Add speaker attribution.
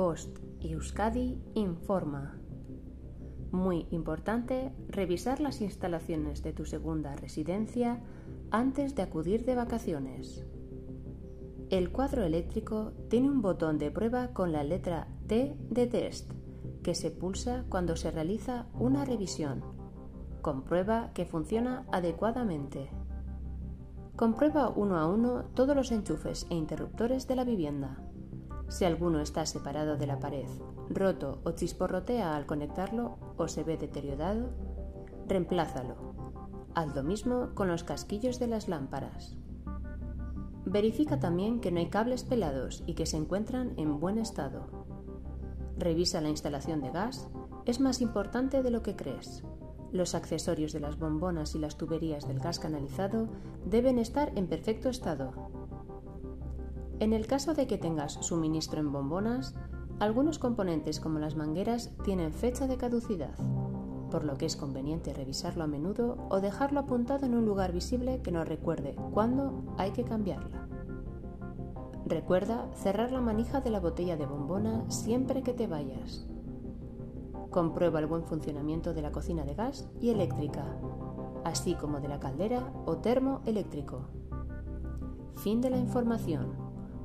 Speaker 1: Bost y Euskadi informa. Muy importante revisar las instalaciones de tu segunda residencia antes de acudir de vacaciones. El cuadro eléctrico tiene un botón de prueba con la letra T de test que se pulsa cuando se realiza una revisión. Comprueba que funciona adecuadamente. Comprueba uno a uno todos los enchufes e interruptores de la vivienda. Si alguno está separado de la pared, roto o chisporrotea al conectarlo o se ve deteriorado, reemplázalo. Haz lo mismo con los casquillos de las lámparas. Verifica también que no hay cables pelados y que se encuentran en buen estado. Revisa la instalación de gas, es más importante de lo que crees. Los accesorios de las bombonas y las tuberías del gas canalizado deben estar en perfecto estado. En el caso de que tengas suministro en bombonas, algunos componentes como las mangueras tienen fecha de caducidad, por lo que es conveniente revisarlo a menudo o dejarlo apuntado en un lugar visible que nos recuerde cuándo hay que cambiarla. Recuerda cerrar la manija de la botella de bombona siempre que te vayas. Comprueba el buen funcionamiento de la cocina de gas y eléctrica, así como de la caldera o termo eléctrico. Fin de la información.